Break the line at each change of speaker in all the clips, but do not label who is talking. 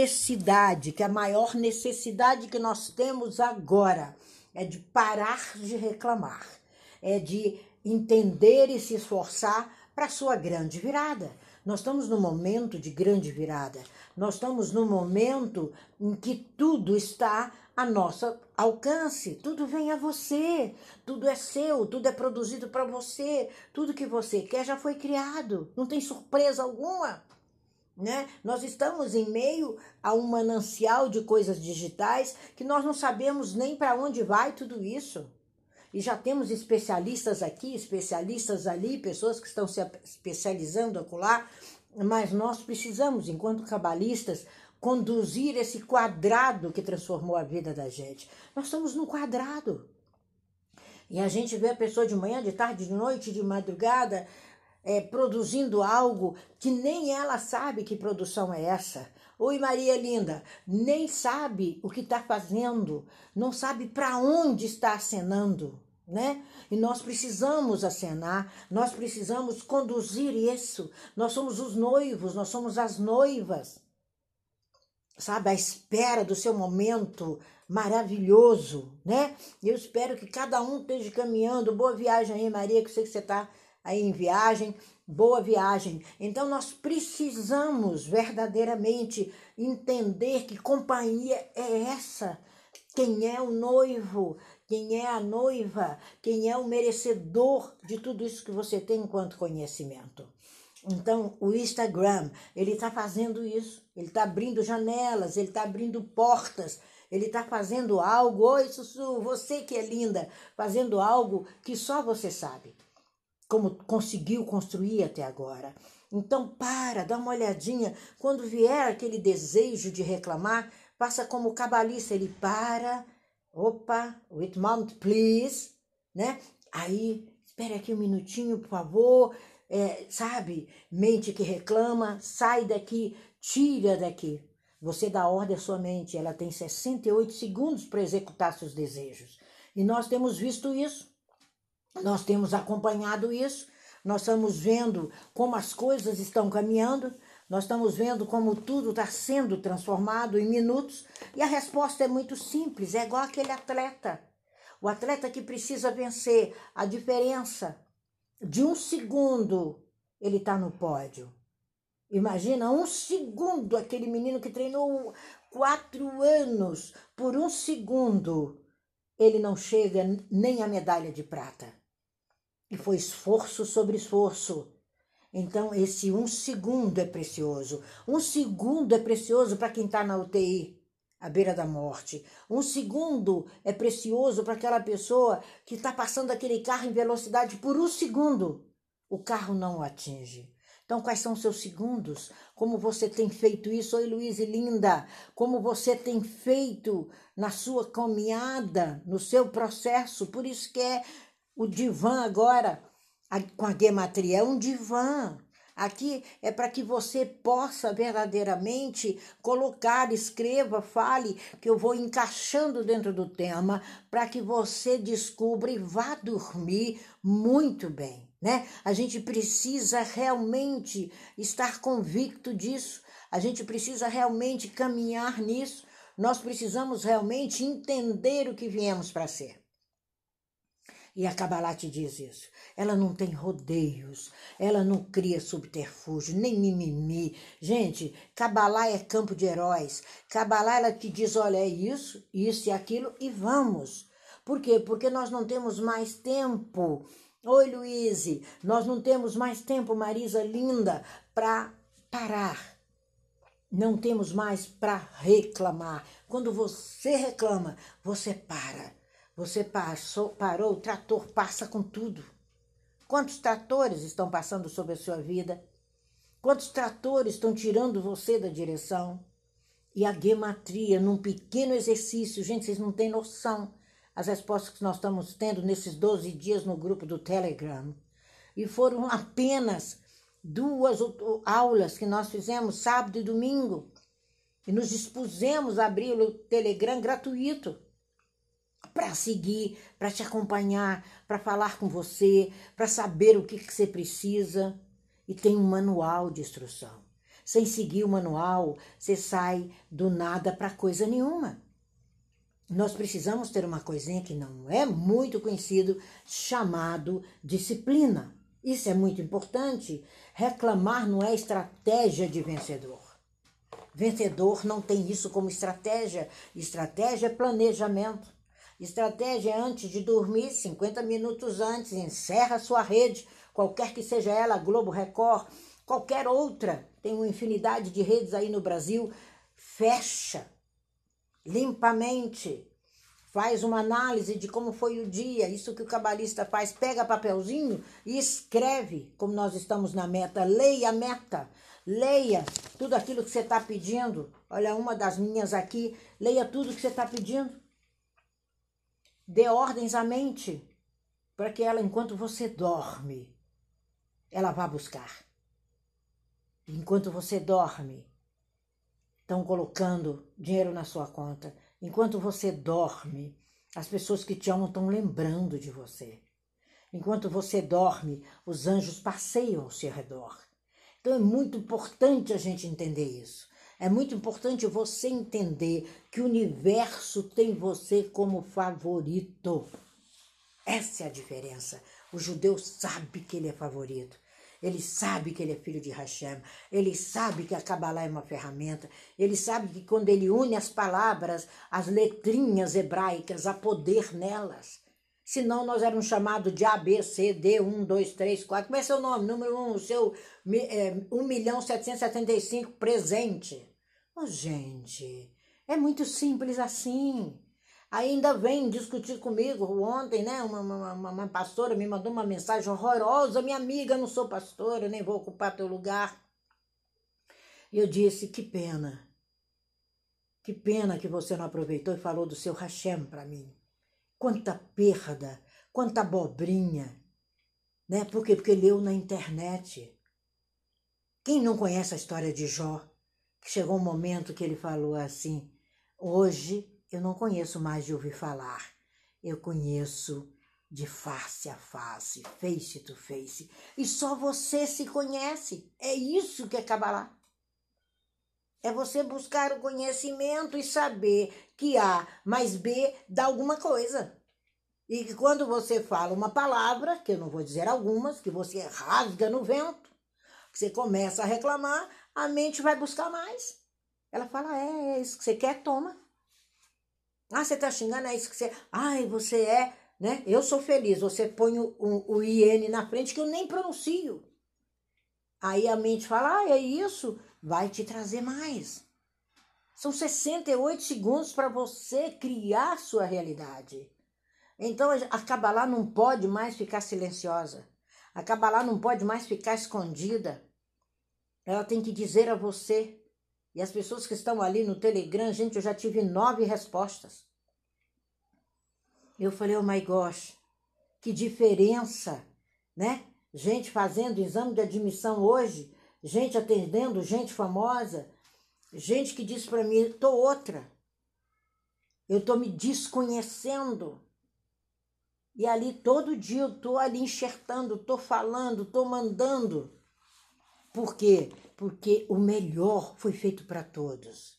necessidade, que a maior necessidade que nós temos agora é de parar de reclamar, é de entender e se esforçar para sua grande virada. Nós estamos num momento de grande virada. Nós estamos num momento em que tudo está a nosso alcance, tudo vem a você, tudo é seu, tudo é produzido para você, tudo que você quer já foi criado, não tem surpresa alguma. Né? Nós estamos em meio a um manancial de coisas digitais que nós não sabemos nem para onde vai tudo isso. E já temos especialistas aqui, especialistas ali, pessoas que estão se especializando acolá, mas nós precisamos, enquanto cabalistas, conduzir esse quadrado que transformou a vida da gente. Nós estamos num quadrado. E a gente vê a pessoa de manhã, de tarde, de noite, de madrugada, é, produzindo algo que nem ela sabe que produção é essa. Oi, Maria Linda, nem sabe o que está fazendo, não sabe para onde está acenando, né? E nós precisamos acenar, nós precisamos conduzir isso. Nós somos os noivos, nós somos as noivas, sabe? À espera do seu momento maravilhoso, né? Eu espero que cada um esteja caminhando. Boa viagem aí, Maria, que eu sei que você está aí em viagem, boa viagem. Então nós precisamos verdadeiramente entender que companhia é essa. Quem é o noivo, quem é a noiva, quem é o merecedor de tudo isso que você tem enquanto conhecimento. Então, o Instagram, ele está fazendo isso, ele está abrindo janelas, ele está abrindo portas, ele está fazendo algo, oi Sussu, você que é linda, fazendo algo que só você sabe como conseguiu construir até agora. Então, para, dá uma olhadinha. Quando vier aquele desejo de reclamar, passa como cabalista. Ele para, opa, with mount, please, né? Aí, espere aqui um minutinho, por favor. É, sabe, mente que reclama, sai daqui, tira daqui. Você dá ordem à sua mente, ela tem 68 segundos para executar seus desejos. E nós temos visto isso. Nós temos acompanhado isso, nós estamos vendo como as coisas estão caminhando, nós estamos vendo como tudo está sendo transformado em minutos e a resposta é muito simples: é igual aquele atleta. O atleta que precisa vencer a diferença de um segundo, ele está no pódio. Imagina um segundo, aquele menino que treinou quatro anos, por um segundo, ele não chega nem à medalha de prata. E foi esforço sobre esforço. Então, esse um segundo é precioso. Um segundo é precioso para quem está na UTI, à beira da morte. Um segundo é precioso para aquela pessoa que está passando aquele carro em velocidade por um segundo. O carro não o atinge. Então, quais são os seus segundos? Como você tem feito isso? Oi, Luiz e Linda. Como você tem feito na sua caminhada, no seu processo? Por isso que é o divã agora, com a gematria, é um divã. Aqui é para que você possa verdadeiramente colocar, escreva, fale, que eu vou encaixando dentro do tema, para que você descubra e vá dormir muito bem, né? A gente precisa realmente estar convicto disso, a gente precisa realmente caminhar nisso, nós precisamos realmente entender o que viemos para ser. E a Kabbalah te diz isso. Ela não tem rodeios, ela não cria subterfúgio, nem mimimi. Gente, Kabbalah é campo de heróis. Kabbalah ela te diz, olha, é isso, isso e aquilo e vamos. Por quê? Porque nós não temos mais tempo. Oi, Luíse, nós não temos mais tempo, Marisa linda, para parar. Não temos mais para reclamar. Quando você reclama, você para você passou, parou, o trator passa com tudo. Quantos tratores estão passando sobre a sua vida? Quantos tratores estão tirando você da direção? E a gematria, num pequeno exercício, gente, vocês não têm noção as respostas que nós estamos tendo nesses 12 dias no grupo do Telegram. E foram apenas duas aulas que nós fizemos sábado e domingo. E nos dispusemos a abrir o Telegram gratuito para seguir, para te acompanhar, para falar com você, para saber o que, que você precisa. E tem um manual de instrução. sem seguir o manual, você sai do nada para coisa nenhuma. Nós precisamos ter uma coisinha que não é muito conhecido, chamado disciplina. Isso é muito importante. Reclamar não é estratégia de vencedor. Vencedor não tem isso como estratégia. Estratégia é planejamento. Estratégia antes de dormir, 50 minutos antes, encerra sua rede, qualquer que seja ela, Globo Record, qualquer outra. Tem uma infinidade de redes aí no Brasil. Fecha limpamente. Faz uma análise de como foi o dia, isso que o cabalista faz, pega papelzinho e escreve, como nós estamos na meta, leia a meta, leia tudo aquilo que você está pedindo. Olha, uma das minhas aqui, leia tudo que você está pedindo. Dê ordens à mente, para que ela, enquanto você dorme, ela vá buscar. Enquanto você dorme, estão colocando dinheiro na sua conta. Enquanto você dorme, as pessoas que te amam estão lembrando de você. Enquanto você dorme, os anjos passeiam ao seu redor. Então é muito importante a gente entender isso. É muito importante você entender que o universo tem você como favorito. Essa é a diferença. O judeu sabe que ele é favorito. Ele sabe que ele é filho de Hashem. Ele sabe que a Kabbalah é uma ferramenta. Ele sabe que quando ele une as palavras, as letrinhas hebraicas, há poder nelas. Senão nós éramos chamados de A, B, C, D, 1, 2, 3, 4. Como é seu nome? Número 1, um, o seu é, 1 milhão 775 presente. Oh, gente, é muito simples assim. Ainda vem discutir comigo. Ontem, né, uma, uma, uma pastora me mandou uma mensagem horrorosa. Minha amiga, não sou pastora, nem vou ocupar teu lugar. E eu disse: que pena. Que pena que você não aproveitou e falou do seu Hashem para mim. Quanta perda, quanta abobrinha. Né? Por quê? Porque leu na internet. Quem não conhece a história de Jó? Chegou um momento que ele falou assim: hoje eu não conheço mais de ouvir falar, eu conheço de face a face, face to face. E só você se conhece. É isso que é Kabbalah. É você buscar o conhecimento e saber que A mais B dá alguma coisa. E que quando você fala uma palavra, que eu não vou dizer algumas, que você rasga no vento, que você começa a reclamar, a mente vai buscar mais. Ela fala: é, é isso que você quer, toma. Ah, você tá xingando, é isso que você. Ai, você é, né? Eu sou feliz. Você põe o, o, o IN na frente que eu nem pronuncio. Aí a mente fala, ah, é isso, vai te trazer mais. São 68 segundos para você criar sua realidade. Então a Kabbalah não pode mais ficar silenciosa. A Kabbalah não pode mais ficar escondida. Ela tem que dizer a você e as pessoas que estão ali no Telegram, gente, eu já tive nove respostas. Eu falei, oh my gosh, que diferença, né? Gente fazendo exame de admissão hoje, gente atendendo, gente famosa, gente que diz para mim, tô outra. Eu tô me desconhecendo. E ali todo dia eu tô ali enxertando, tô falando, tô mandando. Por quê? Porque o melhor foi feito para todos.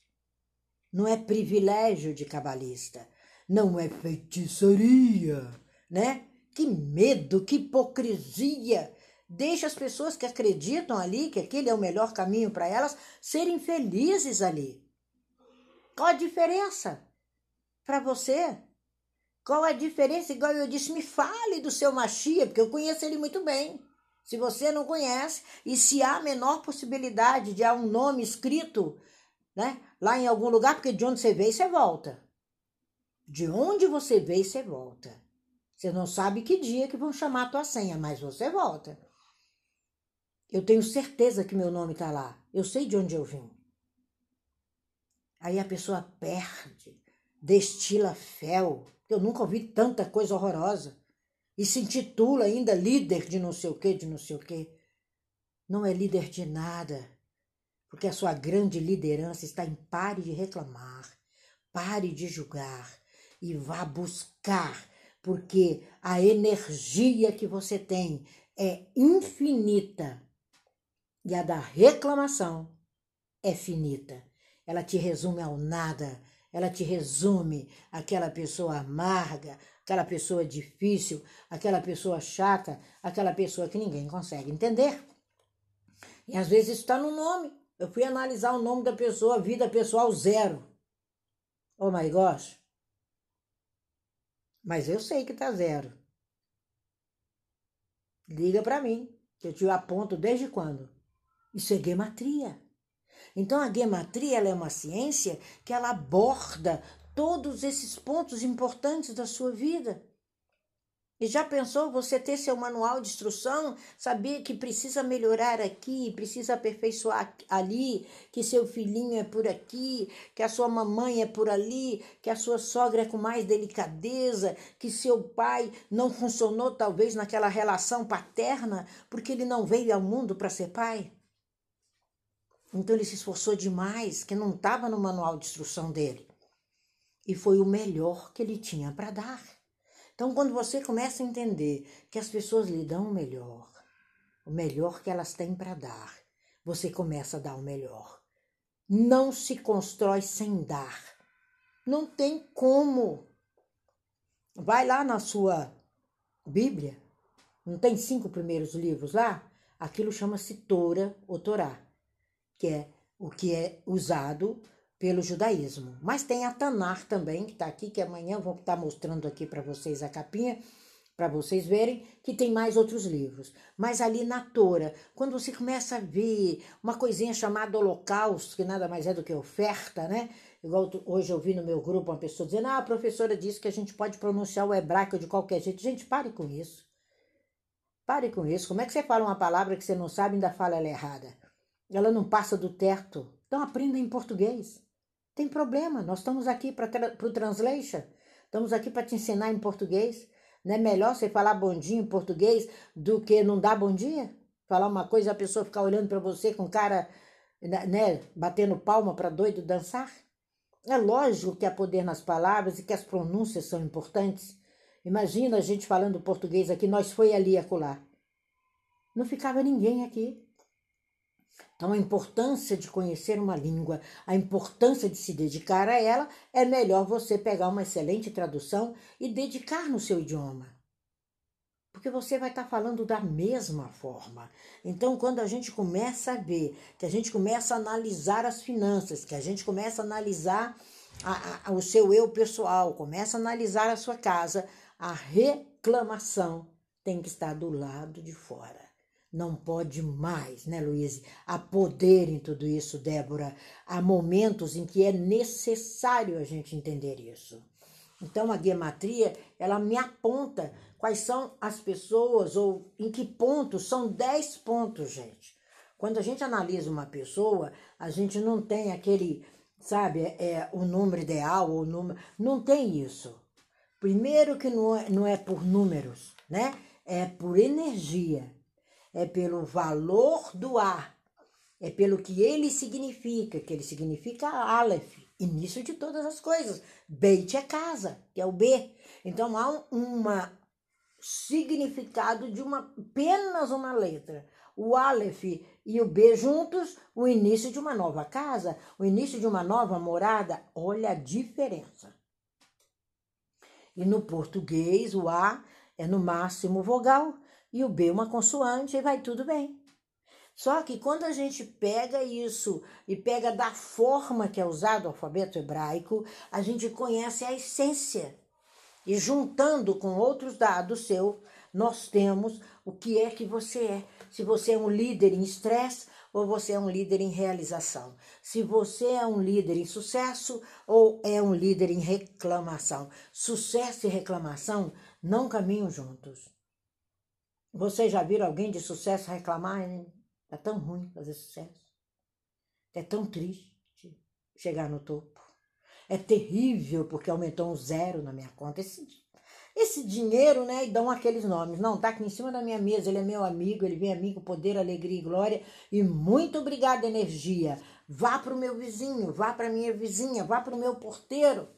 Não é privilégio de cabalista, não é feitiçaria, né? Que medo, que hipocrisia! Deixa as pessoas que acreditam ali que aquele é o melhor caminho para elas serem felizes ali. Qual a diferença para você? Qual a diferença? Igual eu disse, me fale do seu machia, porque eu conheço ele muito bem. Se você não conhece, e se há a menor possibilidade de há um nome escrito né, lá em algum lugar, porque de onde você veio, você volta. De onde você veio, você volta. Você não sabe que dia que vão chamar a tua senha, mas você volta. Eu tenho certeza que meu nome está lá. Eu sei de onde eu vim. Aí a pessoa perde, destila fel. Eu nunca ouvi tanta coisa horrorosa e se intitula ainda líder de não sei o que, de não sei o que. Não é líder de nada, porque a sua grande liderança está em pare de reclamar, pare de julgar e vá buscar, porque a energia que você tem é infinita e a da reclamação é finita. Ela te resume ao nada. Ela te resume aquela pessoa amarga, aquela pessoa difícil, aquela pessoa chata, aquela pessoa que ninguém consegue entender. E às vezes está no nome. Eu fui analisar o nome da pessoa, vida pessoal zero. Oh my gosh. Mas eu sei que tá zero. Liga para mim, que eu te aponto desde quando. Isso é gematria. Então a gematria é uma ciência que ela aborda todos esses pontos importantes da sua vida. E já pensou você ter seu manual de instrução, saber que precisa melhorar aqui, precisa aperfeiçoar ali, que seu filhinho é por aqui, que a sua mamãe é por ali, que a sua sogra é com mais delicadeza, que seu pai não funcionou talvez naquela relação paterna, porque ele não veio ao mundo para ser pai? Então ele se esforçou demais, que não estava no manual de instrução dele. E foi o melhor que ele tinha para dar. Então, quando você começa a entender que as pessoas lhe dão o melhor, o melhor que elas têm para dar, você começa a dar o melhor. Não se constrói sem dar. Não tem como. Vai lá na sua Bíblia, não tem cinco primeiros livros lá? Aquilo chama-se Tora ou Torá que é o que é usado pelo judaísmo. Mas tem a Tanar também, que está aqui, que amanhã vou estar tá mostrando aqui para vocês a capinha, para vocês verem que tem mais outros livros. Mas ali na Tora, quando você começa a ver uma coisinha chamada Holocausto, que nada mais é do que oferta, né? Igual hoje eu vi no meu grupo uma pessoa dizendo: ah, a professora disse que a gente pode pronunciar o hebraico de qualquer jeito. Gente, pare com isso. Pare com isso. Como é que você fala uma palavra que você não sabe e ainda fala ela errada? ela não passa do teto. Então aprenda em português. Tem problema, nós estamos aqui para o translation, estamos aqui para te ensinar em português. Não é melhor você falar bom dia em português do que não dar bom dia? Falar uma coisa e a pessoa ficar olhando para você com cara, né, né, batendo palma para doido dançar? É lógico que há poder nas palavras e que as pronúncias são importantes. Imagina a gente falando português aqui, nós foi ali acolá. Não ficava ninguém aqui. Então, a importância de conhecer uma língua, a importância de se dedicar a ela, é melhor você pegar uma excelente tradução e dedicar no seu idioma. Porque você vai estar falando da mesma forma. Então, quando a gente começa a ver, que a gente começa a analisar as finanças, que a gente começa a analisar a, a, o seu eu pessoal, começa a analisar a sua casa, a reclamação tem que estar do lado de fora não pode mais, né, Luiz? Há poder em tudo isso, Débora. Há momentos em que é necessário a gente entender isso. Então, a gematria, ela me aponta quais são as pessoas ou em que pontos, são 10 pontos, gente. Quando a gente analisa uma pessoa, a gente não tem aquele, sabe, é, o número ideal, o número. Não tem isso. Primeiro que não é, não é por números, né? É por energia é pelo valor do ar, é pelo que ele significa, que ele significa Aleph, início de todas as coisas. Beit é casa, que é o B. Então há um significado de uma apenas uma letra. O Aleph e o B juntos, o início de uma nova casa, o início de uma nova morada. Olha a diferença. E no português, o A é no máximo vogal e o B uma consoante e vai tudo bem. Só que quando a gente pega isso e pega da forma que é usado o alfabeto hebraico, a gente conhece a essência. E juntando com outros dados seu, nós temos o que é que você é. Se você é um líder em estresse ou você é um líder em realização. Se você é um líder em sucesso ou é um líder em reclamação. Sucesso e reclamação não caminham juntos. Vocês já viram alguém de sucesso reclamar? É tão ruim fazer sucesso. É tão triste chegar no topo. É terrível porque aumentou um zero na minha conta. Esse, esse dinheiro, né? E dão aqueles nomes. Não, tá aqui em cima da minha mesa. Ele é meu amigo, ele vem amigo, poder, alegria e glória. E muito obrigada, energia. Vá para o meu vizinho, vá para minha vizinha, vá para o meu porteiro.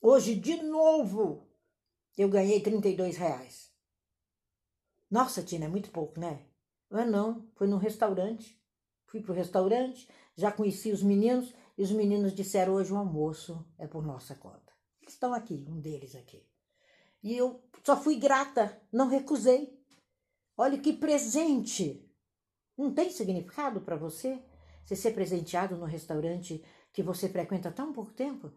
Hoje, de novo, eu ganhei 32 reais. Nossa, Tina, é muito pouco, né? É não, foi num restaurante. Fui pro restaurante, Já conheci os meninos e os meninos disseram hoje o almoço é por nossa conta. Eles estão aqui, um deles aqui. E eu só fui grata, não recusei. Olha que presente! Não tem significado para você? Você ser presenteado no restaurante que você frequenta tão pouco tempo?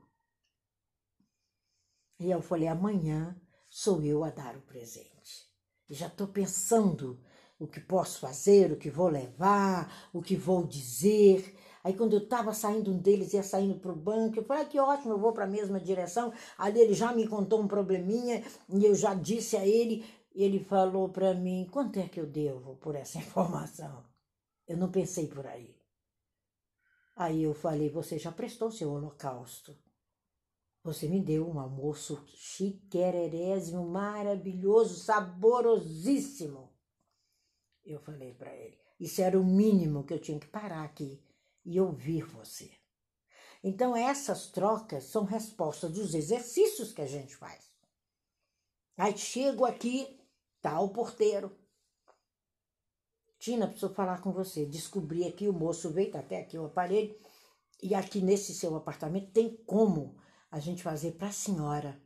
E eu falei: amanhã sou eu a dar o presente. Já estou pensando o que posso fazer, o que vou levar, o que vou dizer. Aí quando eu estava saindo, um deles ia saindo para o banco, eu falei, ah, que ótimo, eu vou para a mesma direção. Ali ele já me contou um probleminha e eu já disse a ele, ele falou para mim, quanto é que eu devo por essa informação? Eu não pensei por aí. Aí eu falei, você já prestou seu holocausto. Você me deu um almoço chiquererésimo, maravilhoso, saborosíssimo. Eu falei para ele, isso era o mínimo que eu tinha que parar aqui e ouvir você. Então, essas trocas são respostas dos exercícios que a gente faz. Aí chego aqui, tá o porteiro. Tina, preciso falar com você. Descobri aqui, o moço veio, tá até aqui o aparelho, e aqui nesse seu apartamento tem como a gente fazer para a senhora,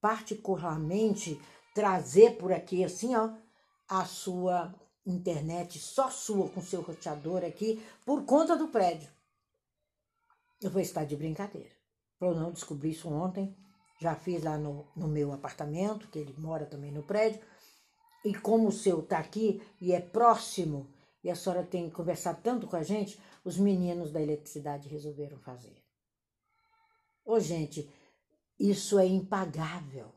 particularmente trazer por aqui assim, ó, a sua internet só sua com seu roteador aqui por conta do prédio. Eu vou estar de brincadeira. Eu não descobri isso ontem, já fiz lá no, no meu apartamento, que ele mora também no prédio, e como o seu está aqui e é próximo, e a senhora tem conversado tanto com a gente, os meninos da eletricidade resolveram fazer. Ô, gente, isso é impagável.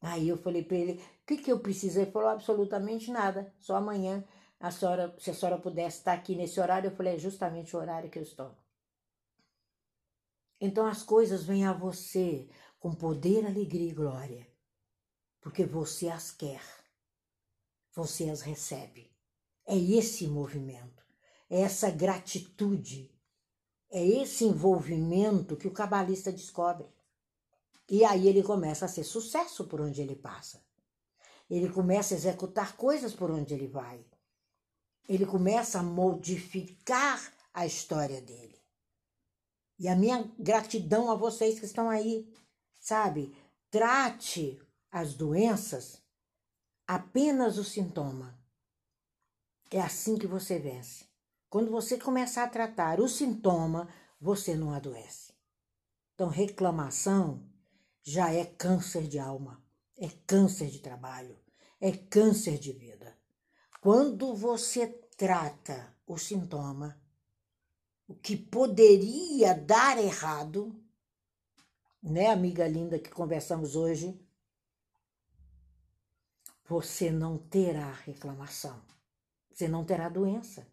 Aí eu falei para ele, o que, que eu preciso? Ele falou, absolutamente nada, só amanhã, a senhora, se a senhora pudesse estar aqui nesse horário, eu falei, é justamente o horário que eu estou. Então as coisas vêm a você com poder, alegria e glória, porque você as quer, você as recebe. É esse movimento, é essa gratitude, é esse envolvimento que o cabalista descobre. E aí ele começa a ser sucesso por onde ele passa. Ele começa a executar coisas por onde ele vai. Ele começa a modificar a história dele. E a minha gratidão a vocês que estão aí, sabe? Trate as doenças apenas o sintoma. É assim que você vence. Quando você começar a tratar o sintoma, você não adoece. Então, reclamação já é câncer de alma, é câncer de trabalho, é câncer de vida. Quando você trata o sintoma, o que poderia dar errado, né, amiga linda que conversamos hoje, você não terá reclamação, você não terá doença,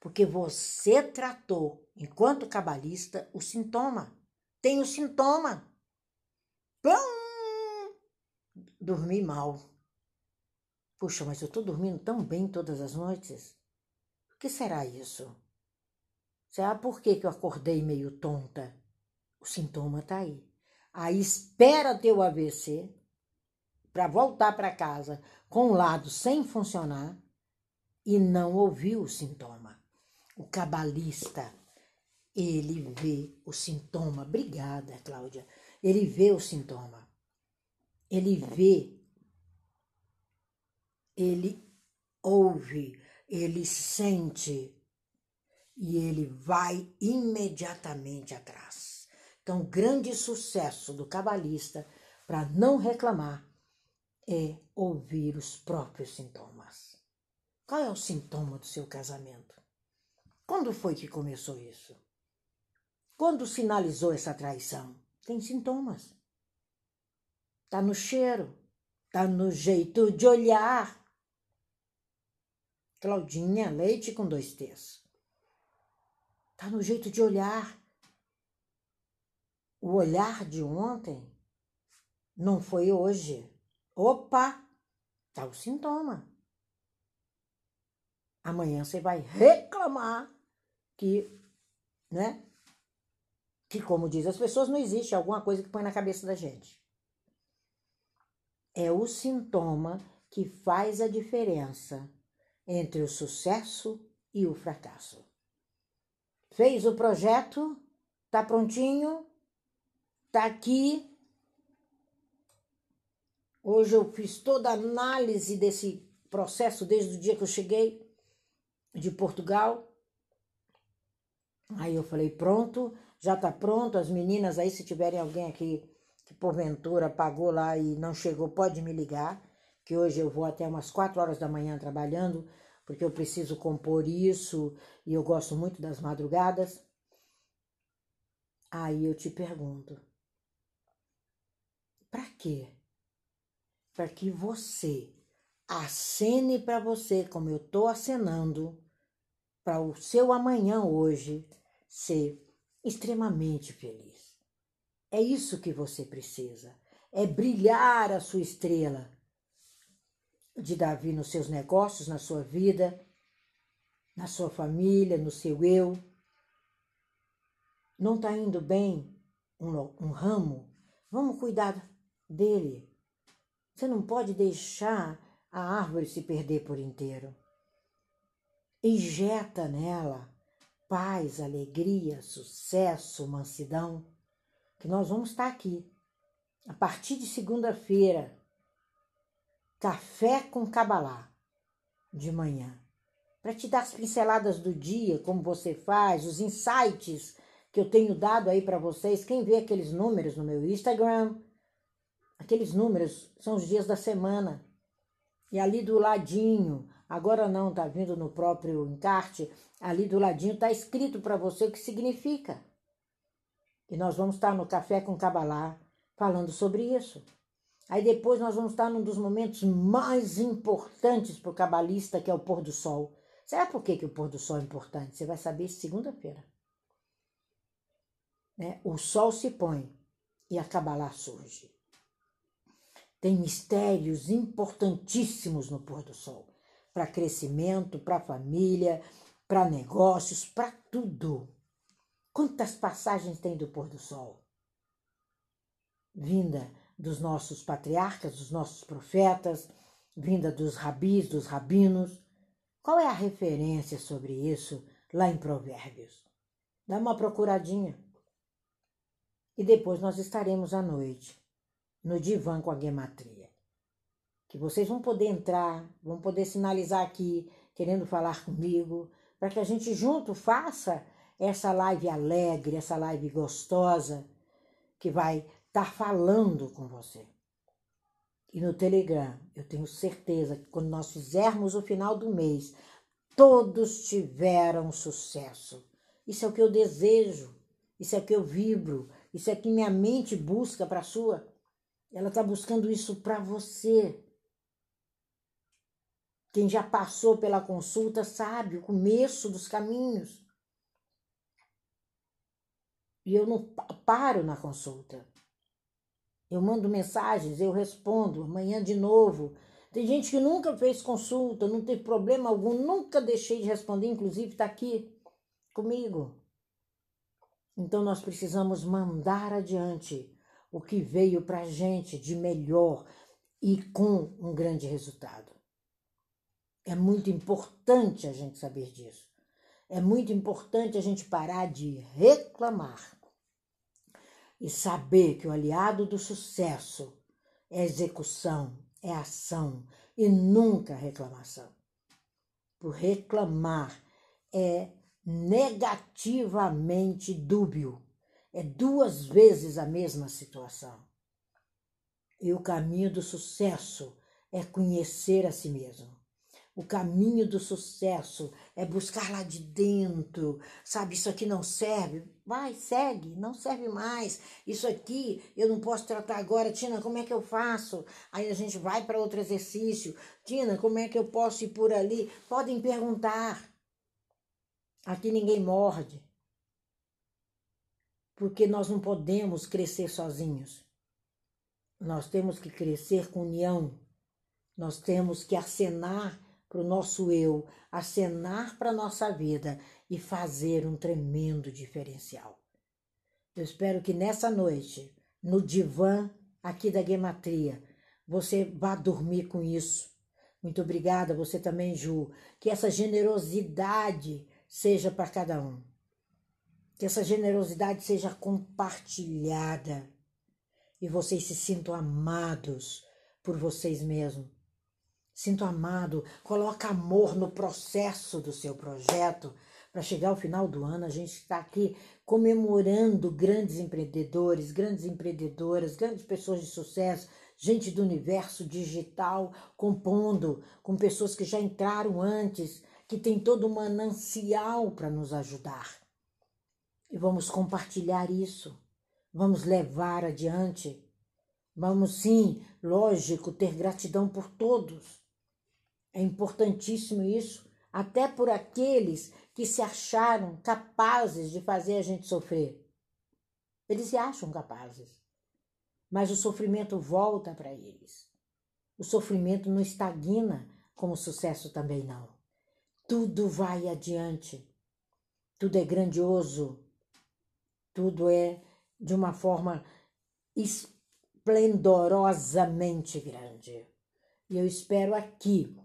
porque você tratou, enquanto cabalista, o sintoma. Tem o sintoma. Plum! Dormi mal. Puxa, mas eu tô dormindo tão bem todas as noites. O que será isso? Será por que, eu acordei meio tonta? O sintoma tá aí. Aí espera ter o AVC para voltar para casa com o lado sem funcionar e não ouviu o sintoma. O cabalista, ele vê o sintoma. Obrigada, Cláudia. Ele vê o sintoma. Ele vê. Ele ouve. Ele sente. E ele vai imediatamente atrás. Então, o grande sucesso do cabalista para não reclamar é ouvir os próprios sintomas. Qual é o sintoma do seu casamento? Quando foi que começou isso? Quando sinalizou essa traição? tem sintomas. Tá no cheiro, tá no jeito de olhar. Claudinha, leite com dois T's. Tá no jeito de olhar. O olhar de ontem não foi hoje. Opa, tá o sintoma. Amanhã você vai reclamar que, né? que, como diz as pessoas, não existe alguma coisa que põe na cabeça da gente. É o sintoma que faz a diferença entre o sucesso e o fracasso. Fez o projeto? Tá prontinho? Tá aqui. Hoje eu fiz toda a análise desse processo desde o dia que eu cheguei de Portugal. Aí eu falei, pronto, já tá pronto. As meninas aí, se tiverem alguém aqui que porventura pagou lá e não chegou, pode me ligar, que hoje eu vou até umas quatro horas da manhã trabalhando, porque eu preciso compor isso e eu gosto muito das madrugadas. Aí eu te pergunto, para quê? Para que você acene para você como eu tô acenando para o seu amanhã hoje ser extremamente feliz. É isso que você precisa. É brilhar a sua estrela de Davi nos seus negócios, na sua vida, na sua família, no seu eu. Não está indo bem um, um ramo? Vamos cuidar dele. Você não pode deixar a árvore se perder por inteiro. Injeta nela paz, alegria, sucesso, mansidão, que nós vamos estar aqui a partir de segunda-feira, café com cabalá de manhã, para te dar as pinceladas do dia, como você faz, os insights que eu tenho dado aí para vocês. Quem vê aqueles números no meu Instagram, aqueles números são os dias da semana. E ali do ladinho, agora não, tá vindo no próprio encarte, ali do ladinho tá escrito para você o que significa. E nós vamos estar no Café com Cabalá falando sobre isso. Aí depois nós vamos estar num dos momentos mais importantes para o cabalista, que é o pôr do sol. Sabe por que, que o pôr do sol é importante? Você vai saber segunda-feira. Né? O sol se põe e a Cabalá surge. Tem mistérios importantíssimos no pôr do sol para crescimento, para família, para negócios, para tudo. Quantas passagens tem do pôr do sol? Vinda dos nossos patriarcas, dos nossos profetas, vinda dos rabis, dos rabinos. Qual é a referência sobre isso lá em Provérbios? Dá uma procuradinha. E depois nós estaremos à noite no divã com a gematria. Que vocês vão poder entrar, vão poder sinalizar aqui, querendo falar comigo, para que a gente junto faça essa live alegre, essa live gostosa, que vai estar tá falando com você. E no Telegram, eu tenho certeza que quando nós fizermos o final do mês, todos tiveram sucesso. Isso é o que eu desejo, isso é o que eu vibro, isso é o que minha mente busca para a sua. Ela está buscando isso para você. Quem já passou pela consulta sabe o começo dos caminhos. E eu não paro na consulta. Eu mando mensagens, eu respondo, amanhã de novo. Tem gente que nunca fez consulta, não teve problema algum, nunca deixei de responder, inclusive está aqui comigo. Então nós precisamos mandar adiante o que veio para a gente de melhor e com um grande resultado. É muito importante a gente saber disso. É muito importante a gente parar de reclamar e saber que o aliado do sucesso é execução, é ação e nunca reclamação. Por reclamar é negativamente dúbio é duas vezes a mesma situação. E o caminho do sucesso é conhecer a si mesmo. O caminho do sucesso é buscar lá de dentro, sabe? Isso aqui não serve, vai, segue, não serve mais. Isso aqui eu não posso tratar agora, Tina, como é que eu faço? Aí a gente vai para outro exercício. Tina, como é que eu posso ir por ali? Podem perguntar. Aqui ninguém morde porque nós não podemos crescer sozinhos. Nós temos que crescer com união. Nós temos que acenar para o nosso eu, acenar para a nossa vida e fazer um tremendo diferencial. Eu espero que nessa noite, no divã aqui da Gematria, você vá dormir com isso. Muito obrigada, você também, Ju. Que essa generosidade seja para cada um. Que essa generosidade seja compartilhada e vocês se sintam amados por vocês mesmos. Sinto amado, coloca amor no processo do seu projeto. Para chegar ao final do ano, a gente está aqui comemorando grandes empreendedores, grandes empreendedoras, grandes pessoas de sucesso, gente do universo digital, compondo com pessoas que já entraram antes, que tem todo um manancial para nos ajudar. E vamos compartilhar isso, vamos levar adiante. Vamos sim, lógico, ter gratidão por todos é importantíssimo isso, até por aqueles que se acharam capazes de fazer a gente sofrer. Eles se acham capazes, mas o sofrimento volta para eles. O sofrimento não estagna, como o sucesso também não. Tudo vai adiante, tudo é grandioso, tudo é de uma forma esplendorosamente grande. E eu espero aqui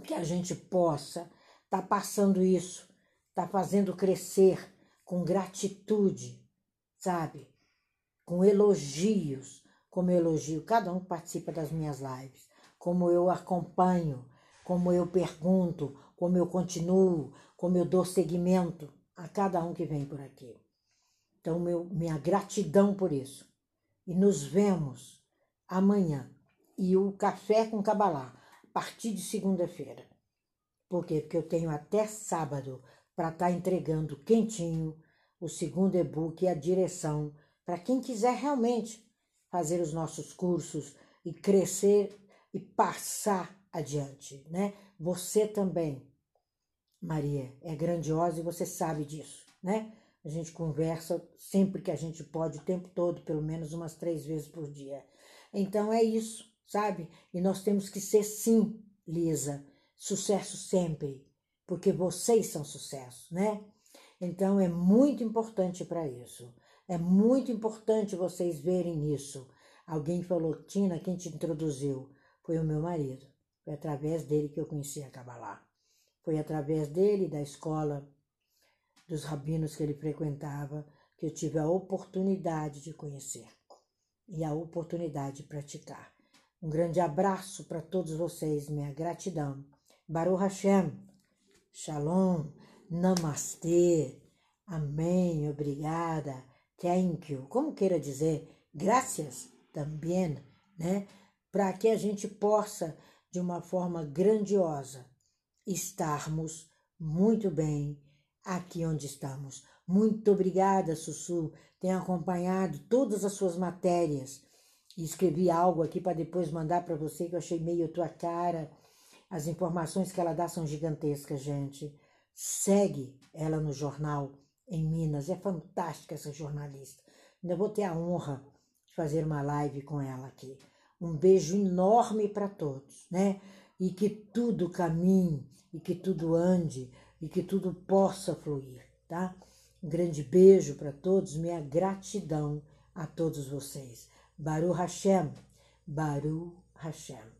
que a gente possa estar tá passando isso, estar tá fazendo crescer com gratitude, sabe? Com elogios, como eu elogio cada um que participa das minhas lives, como eu acompanho, como eu pergunto, como eu continuo, como eu dou seguimento a cada um que vem por aqui. Então, meu, minha gratidão por isso. E nos vemos amanhã. E o Café com Cabalá partir de segunda-feira. Por quê? Porque eu tenho até sábado para estar tá entregando quentinho o segundo e-book e a direção para quem quiser realmente fazer os nossos cursos e crescer e passar adiante, né? Você também, Maria, é grandiosa e você sabe disso, né? A gente conversa sempre que a gente pode, o tempo todo, pelo menos umas três vezes por dia. Então é isso sabe? E nós temos que ser sim, Lisa, sucesso sempre, porque vocês são sucesso, né? Então é muito importante para isso. É muito importante vocês verem isso. Alguém falou, Tina, quem te introduziu? Foi o meu marido. Foi através dele que eu conheci a Kabbalah. Foi através dele, da escola, dos rabinos que ele frequentava, que eu tive a oportunidade de conhecer e a oportunidade de praticar. Um grande abraço para todos vocês, minha gratidão. Baruch Hashem, Shalom, Namastê, Amém, obrigada, thank you, como queira dizer, graças também, né? Para que a gente possa, de uma forma grandiosa, estarmos muito bem aqui onde estamos. Muito obrigada, Sussu, tem acompanhado todas as suas matérias escrevi algo aqui para depois mandar para você que eu achei meio tua cara. As informações que ela dá são gigantescas, gente. Segue ela no jornal em Minas. É fantástica essa jornalista. Ainda vou ter a honra de fazer uma live com ela aqui. Um beijo enorme para todos, né? E que tudo caminhe, e que tudo ande, e que tudo possa fluir, tá? Um grande beijo para todos, minha gratidão a todos vocês. Baru Hashem, Baru Hashem.